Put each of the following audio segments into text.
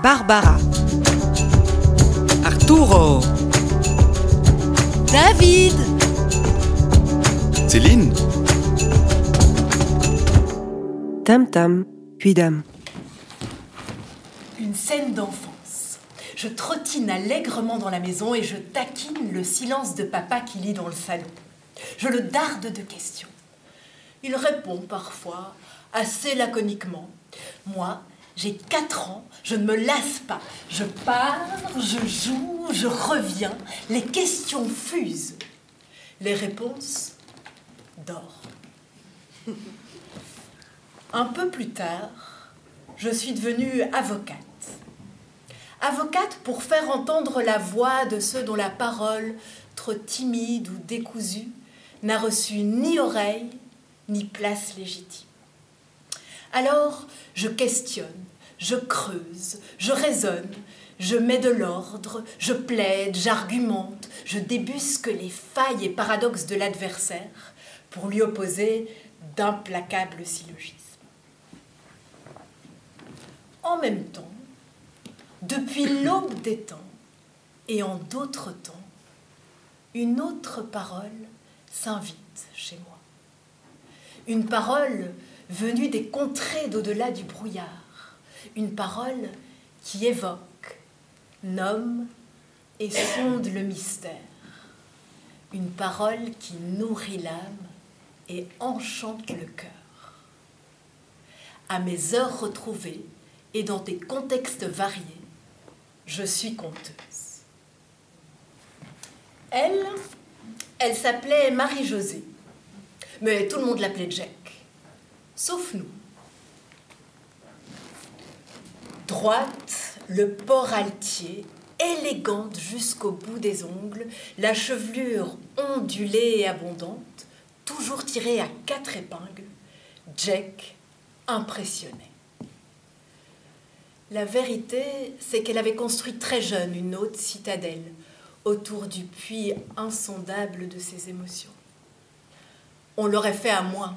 Barbara. Arturo. David Céline Tam Tam, puis Dame. Une scène d'enfance. Je trottine allègrement dans la maison et je taquine le silence de papa qui lit dans le salon. Je le darde de questions. Il répond parfois, assez laconiquement. Moi, j'ai 4 ans, je ne me lasse pas. Je pars, je joue, je reviens. Les questions fusent. Les réponses dorment. Un peu plus tard, je suis devenue avocate. Avocate pour faire entendre la voix de ceux dont la parole, trop timide ou décousue, n'a reçu ni oreille ni place légitime. Alors, je questionne, je creuse, je raisonne, je mets de l'ordre, je plaide, j'argumente, je débusque les failles et paradoxes de l'adversaire pour lui opposer d'implacables syllogismes. En même temps, depuis l'aube des temps et en d'autres temps, une autre parole s'invite chez moi. Une parole venue des contrées d'au-delà du brouillard. Une parole qui évoque, nomme et sonde le mystère. Une parole qui nourrit l'âme et enchante le cœur. À mes heures retrouvées et dans des contextes variés, je suis conteuse. Elle, elle s'appelait Marie-Josée, mais tout le monde l'appelait Jack, sauf nous. Droite, le port altier, élégante jusqu'au bout des ongles, la chevelure ondulée et abondante, toujours tirée à quatre épingles, Jack impressionnait. La vérité, c'est qu'elle avait construit très jeune une haute citadelle autour du puits insondable de ses émotions. On l'aurait fait à moins.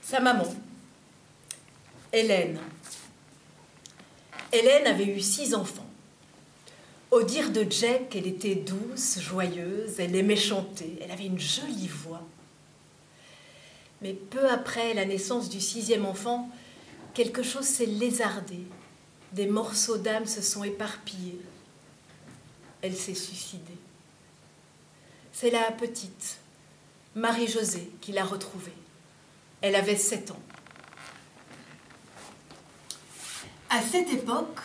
Sa maman, Hélène. Hélène avait eu six enfants. Au dire de Jack, elle était douce, joyeuse, elle aimait chanter, elle avait une jolie voix. Mais peu après la naissance du sixième enfant, quelque chose s'est lézardé. Des morceaux d'âme se sont éparpillés. Elle s'est suicidée. C'est la petite, Marie-Josée, qui l'a retrouvée. Elle avait sept ans. À cette époque,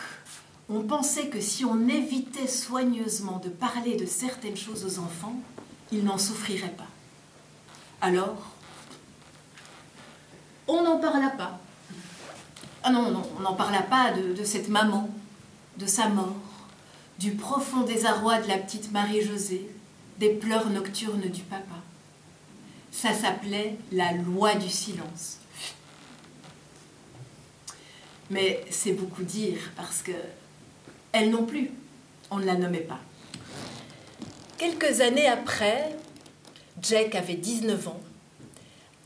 on pensait que si on évitait soigneusement de parler de certaines choses aux enfants, ils n'en souffriraient pas. Alors, on n'en parla pas. Ah non, on n'en parla pas de, de, cette maman, de sa mort, du profond désarroi de la petite Marie-Josée, des pleurs nocturnes du papa. Ça s'appelait la loi du silence. Mais c'est beaucoup dire parce que elle non plus, on ne la nommait pas. Quelques années après, Jack avait 19 ans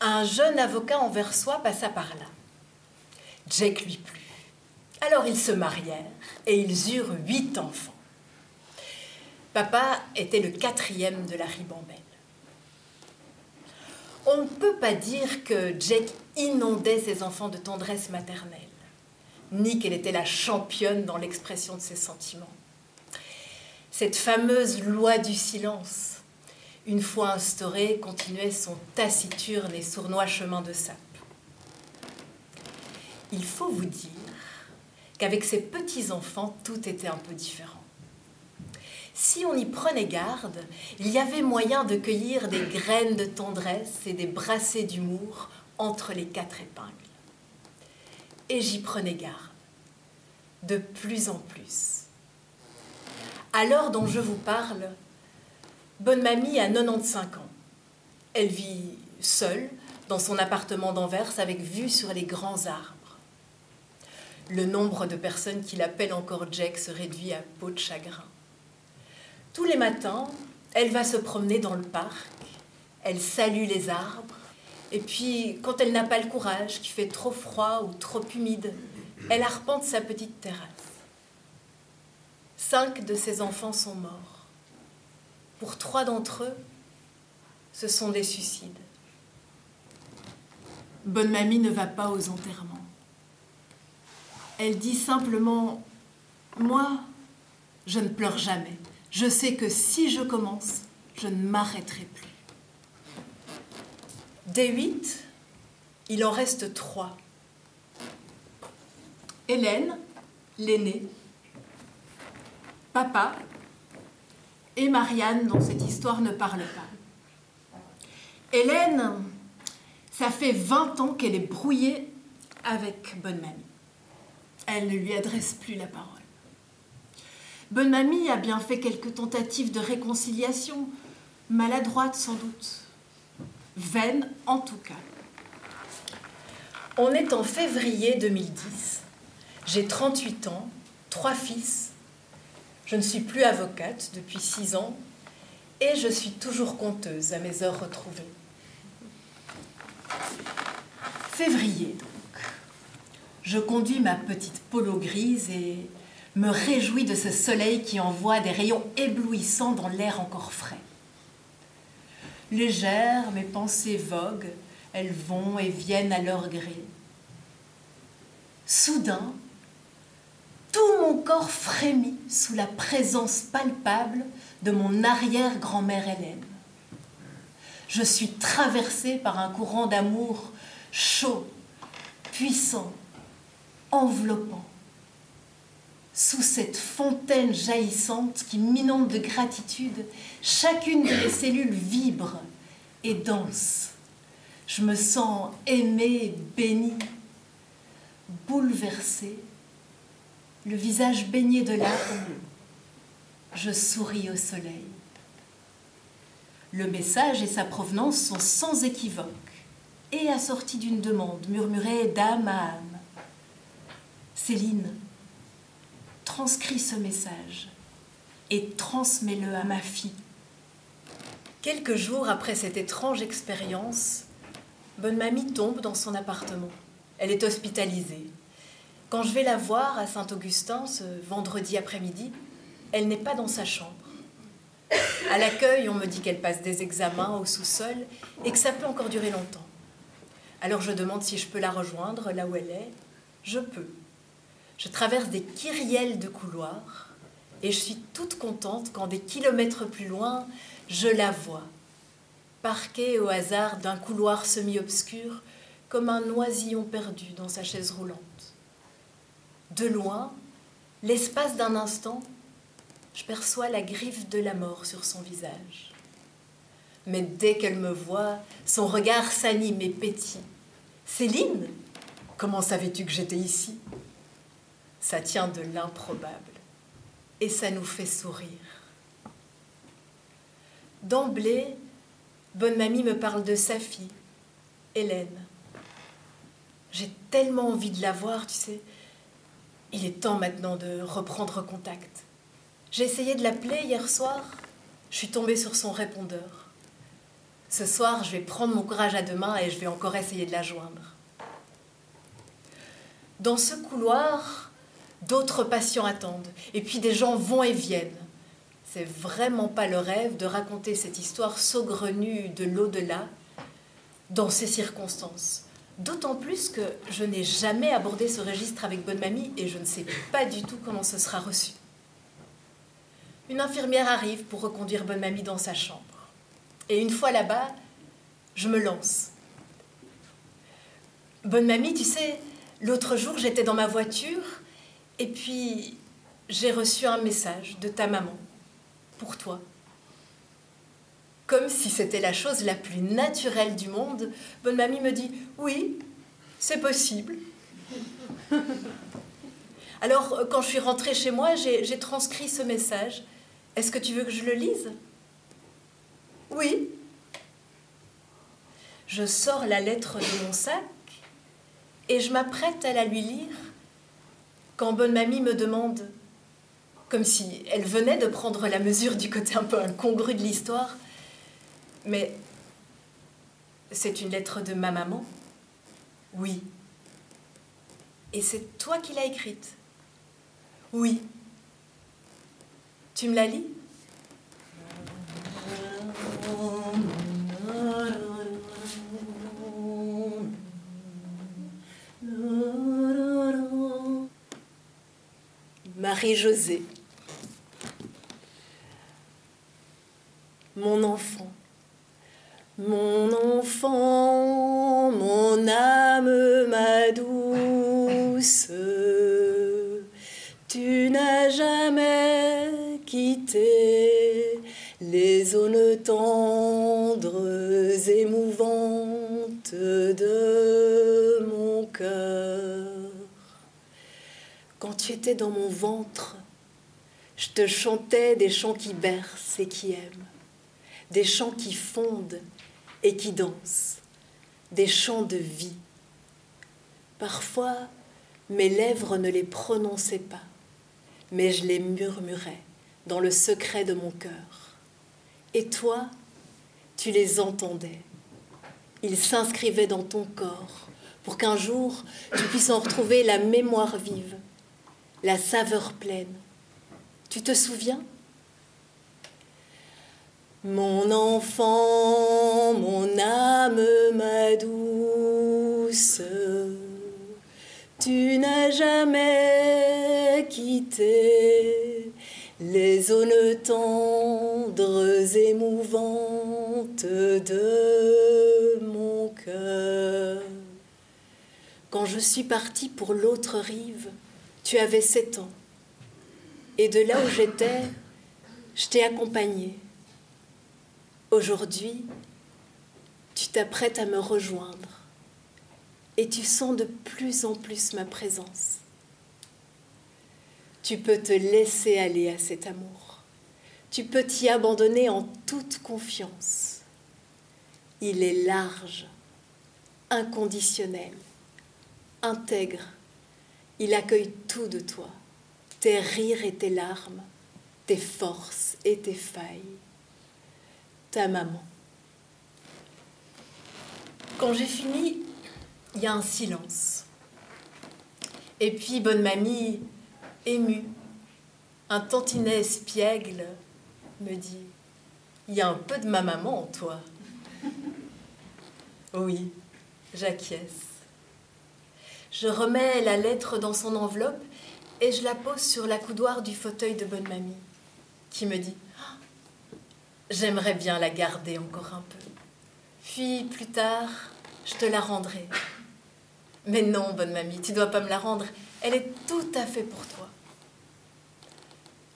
un jeune avocat anversois passa par là. Jack lui plut. Alors ils se marièrent et ils eurent huit enfants. Papa était le quatrième de la ribambelle. On ne peut pas dire que Jack inondait ses enfants de tendresse maternelle, ni qu'elle était la championne dans l'expression de ses sentiments. Cette fameuse loi du silence une fois instauré, continuait son taciturne et sournois chemin de sape. Il faut vous dire qu'avec ses petits-enfants, tout était un peu différent. Si on y prenait garde, il y avait moyen de cueillir des graines de tendresse et des brassées d'humour entre les quatre épingles. Et j'y prenais garde, de plus en plus. À l'heure dont je vous parle, Bonne Mamie a 95 ans. Elle vit seule dans son appartement d'Anvers avec vue sur les grands arbres. Le nombre de personnes qui l'appellent encore Jack se réduit à peau de chagrin. Tous les matins, elle va se promener dans le parc, elle salue les arbres Et puis, quand elle n'a pas le courage, qu'il fait trop froid ou trop humide, elle arpente sa petite terrasse. Cinq de ses enfants sont morts. Pour trois d'entre eux, ce sont des suicides. Bonne mamie ne va pas aux enterrements. Elle dit simplement Moi, je ne pleure jamais. Je sais que si je commence, je ne m'arrêterai plus. Des huit, il en reste trois. Hélène, l'aînée, papa et Marianne dont cette histoire ne parle pas. Hélène, ça fait 20 ans qu'elle est brouillée avec Bonne Mamie. Elle ne lui adresse plus la parole. Bonne Mamie a bien fait quelques tentatives de réconciliation, maladroites sans doute, vaines en tout cas. On est en février 2010. J'ai 38 ans, trois fils. Je ne suis plus avocate depuis six ans et je suis toujours conteuse à mes heures retrouvées. Février donc. Je conduis ma petite polo grise et me réjouis de ce soleil qui envoie des rayons éblouissants dans l'air encore frais. Légères, mes pensées voguent, elles vont et viennent à leur gré. Soudain, tout mon corps frémit sous la présence palpable de mon arrière-grand-mère Hélène. Je suis traversée par un courant d'amour chaud, puissant, enveloppant. Sous cette fontaine jaillissante qui m'inonde de gratitude, chacune de mes cellules vibre et danse. Je me sens aimée, bénie, bouleversée le visage baigné de larmes, je souris au soleil. Le message et sa provenance sont sans équivoque et assortis d'une demande murmurée d'âme à âme. Céline, transcris ce message et transmets-le à ma fille. Quelques jours après cette étrange expérience, Bonne Mamie tombe dans son appartement. Elle est hospitalisée. Quand je vais la voir à Saint-Augustin ce vendredi après-midi, elle n'est pas dans sa chambre. À l'accueil, on me dit qu'elle passe des examens au sous-sol et que ça peut encore durer longtemps. Alors je demande si je peux la rejoindre là où elle est. Je peux. Je traverse des kyrielles de couloirs et je suis toute contente quand des kilomètres plus loin, je la vois, parquée au hasard d'un couloir semi-obscur, comme un oisillon perdu dans sa chaise roulante. De loin, l'espace d'un instant, je perçois la griffe de la mort sur son visage. Mais dès qu'elle me voit, son regard s'anime et pétille. Céline, comment savais-tu que j'étais ici? Ça tient de l'improbable et ça nous fait sourire. D'emblée, Bonne Mamie me parle de sa fille, Hélène. J'ai tellement envie de la voir, tu sais. Il est temps maintenant de reprendre contact. J'ai essayé de l'appeler hier soir. Je suis tombée sur son répondeur. Ce soir, je vais prendre mon courage à deux mains et je vais encore essayer de la joindre. Dans ce couloir, d'autres patients attendent. Et puis des gens vont et viennent. C'est vraiment pas le rêve de raconter cette histoire saugrenue de l'au-delà dans ces circonstances. D'autant plus que je n'ai jamais abordé ce registre avec Bonne Mamie et je ne sais pas du tout comment ce sera reçu. Une infirmière arrive pour reconduire Bonne Mamie dans sa chambre. Et une fois là-bas, je me lance. Bonne Mamie, tu sais, l'autre jour j'étais dans ma voiture et puis j'ai reçu un message de ta maman pour toi comme si c'était la chose la plus naturelle du monde, Bonne Mamie me dit Oui, c'est possible. Alors, quand je suis rentrée chez moi, j'ai transcrit ce message. Est-ce que tu veux que je le lise? Oui. Je sors la lettre de mon sac et je m'apprête à la lui lire quand Bonne Mamie me demande, comme si elle venait de prendre la mesure du côté un peu incongru de l'histoire, mais C'est une lettre de ma maman Oui. Et c'est toi qui l'as écrite Oui. Tu me la lis? Marie-Josée, mon enfant, mon enfant, mon âme, ma douce, tu n'as jamais quitté les zones tendres, émouvantes de mon cœur. Dans mon ventre, je te chantais des chants qui bercent et qui aiment, des chants qui fondent et qui dansent, des chants de vie. Parfois, mes lèvres ne les prononçaient pas, mais je les murmurais dans le secret de mon cœur. Et toi, tu les entendais. Ils s'inscrivaient dans ton corps pour qu'un jour tu puisses en retrouver la mémoire vive, la saveur pleine. Tu te souviens? Mon enfant, mon âme, ma douce, tu n'as jamais quitté les zones tendres, émouvantes de mon cœur. Quand je suis partie pour l'autre rive, tu avais sept ans. Et de là où j'étais, je t'ai accompagné. Aujourd'hui, tu t'apprêtes à me rejoindre et tu sens de plus en plus ma présence. Tu peux te laisser aller à cet amour. Tu peux t'y abandonner en toute confiance. Il est large, inconditionnel, intègre. Il accueille tout de toi, tes rires et tes larmes, tes forces et tes failles. Ta maman. Quand j'ai fini, il y a un silence. Et puis, bonne mamie, ému, un tantinet espiègle me dit Il y a un peu de ma maman en toi. Oui, j'acquiesce. Je remets la lettre dans son enveloppe et je la pose sur la coudoir du fauteuil de bonne mamie, qui me dit J'aimerais bien la garder encore un peu. Puis plus tard, je te la rendrai. Mais non, bonne mamie, tu dois pas me la rendre. Elle est tout à fait pour toi.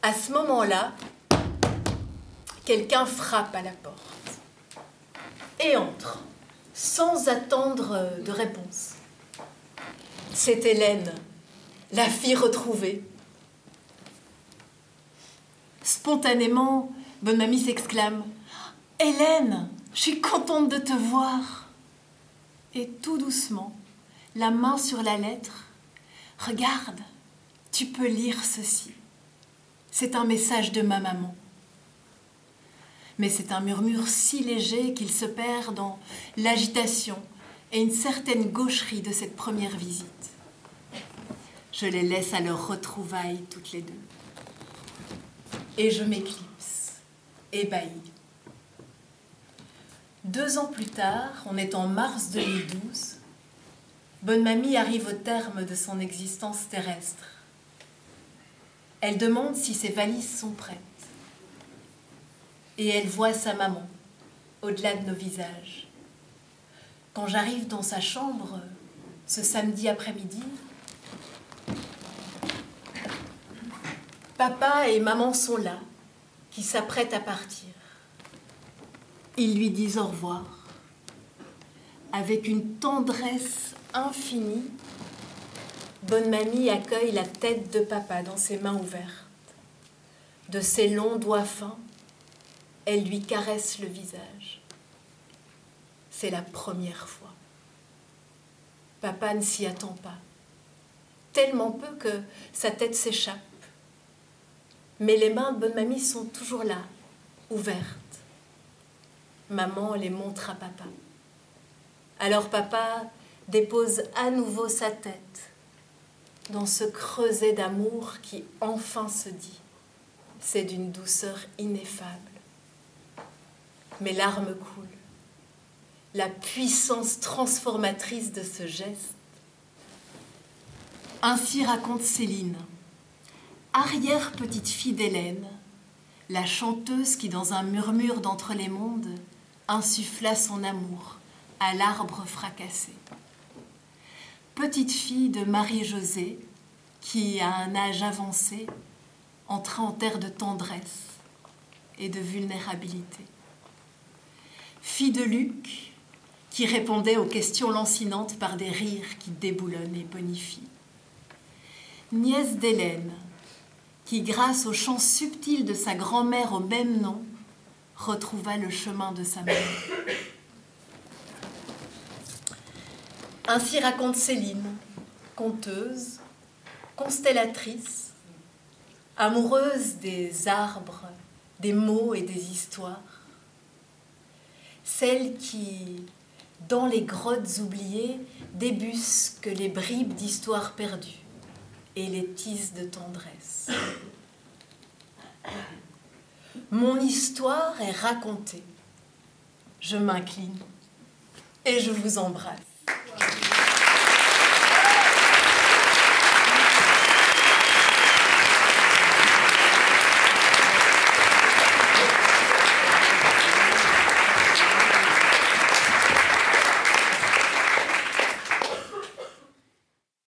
À ce moment-là, quelqu'un frappe à la porte et entre sans attendre de réponse. C'est Hélène, la fille retrouvée. Spontanément, bonne mamie s'exclame Hélène, je suis contente de te voir. Et tout doucement, la main sur la lettre, regarde, tu peux lire ceci. C'est un message de ma maman. Mais c'est un murmure si léger qu'il se perd dans l'agitation et une certaine gaucherie de cette première visite. Je les laisse à leur retrouvailles toutes les deux. Et je m'éclipse, ébahie. Deux ans plus tard, on est en mars 2012, Bonne Mamie arrive au terme de son existence terrestre. Elle demande si ses valises sont prêtes. Et elle voit sa maman au-delà de nos visages. Quand j'arrive dans sa chambre ce samedi après-midi, papa et maman sont là, qui s'apprêtent à partir. Ils lui disent au revoir avec une tendresse infinie Bonne mamie accueille la tête de papa dans ses mains ouvertes. De ses longs doigts fins, elle lui caresse le visage. C'est la première fois. Papa ne s'y attend pas, tellement peu que sa tête s'échappe. Mais les mains de mamie sont toujours là, ouvertes. Maman les montre à papa. Alors papa dépose à nouveau sa tête dans ce creuset d'amour qui enfin se dit. C'est d'une douceur ineffable. Mes larmes coulent. La puissance transformatrice de ce geste. Ainsi raconte Céline, arrière petite fille d'Hélène, la chanteuse qui, dans un murmure d'entre les mondes, insuffla son amour à l'arbre fracassé. Petite fille de Marie-Josée, qui, à un âge avancé, entra en terre de tendresse et de vulnérabilité. Fille de Luc, qui répondait aux questions lancinantes par des rires qui déboulonnent et bonifient. Nièce d'Hélène, qui, grâce au chant subtil de sa grand-mère au même nom, retrouva le chemin de sa mère. Ainsi raconte Céline, conteuse, constellatrice, amoureuse des arbres, des mots et des histoires. Celle qui, dans les grottes oubliées, débusque les bribes d'histoires perdues et les tises de tendresse. Mon histoire est racontée. Je m'incline et je vous embrasse.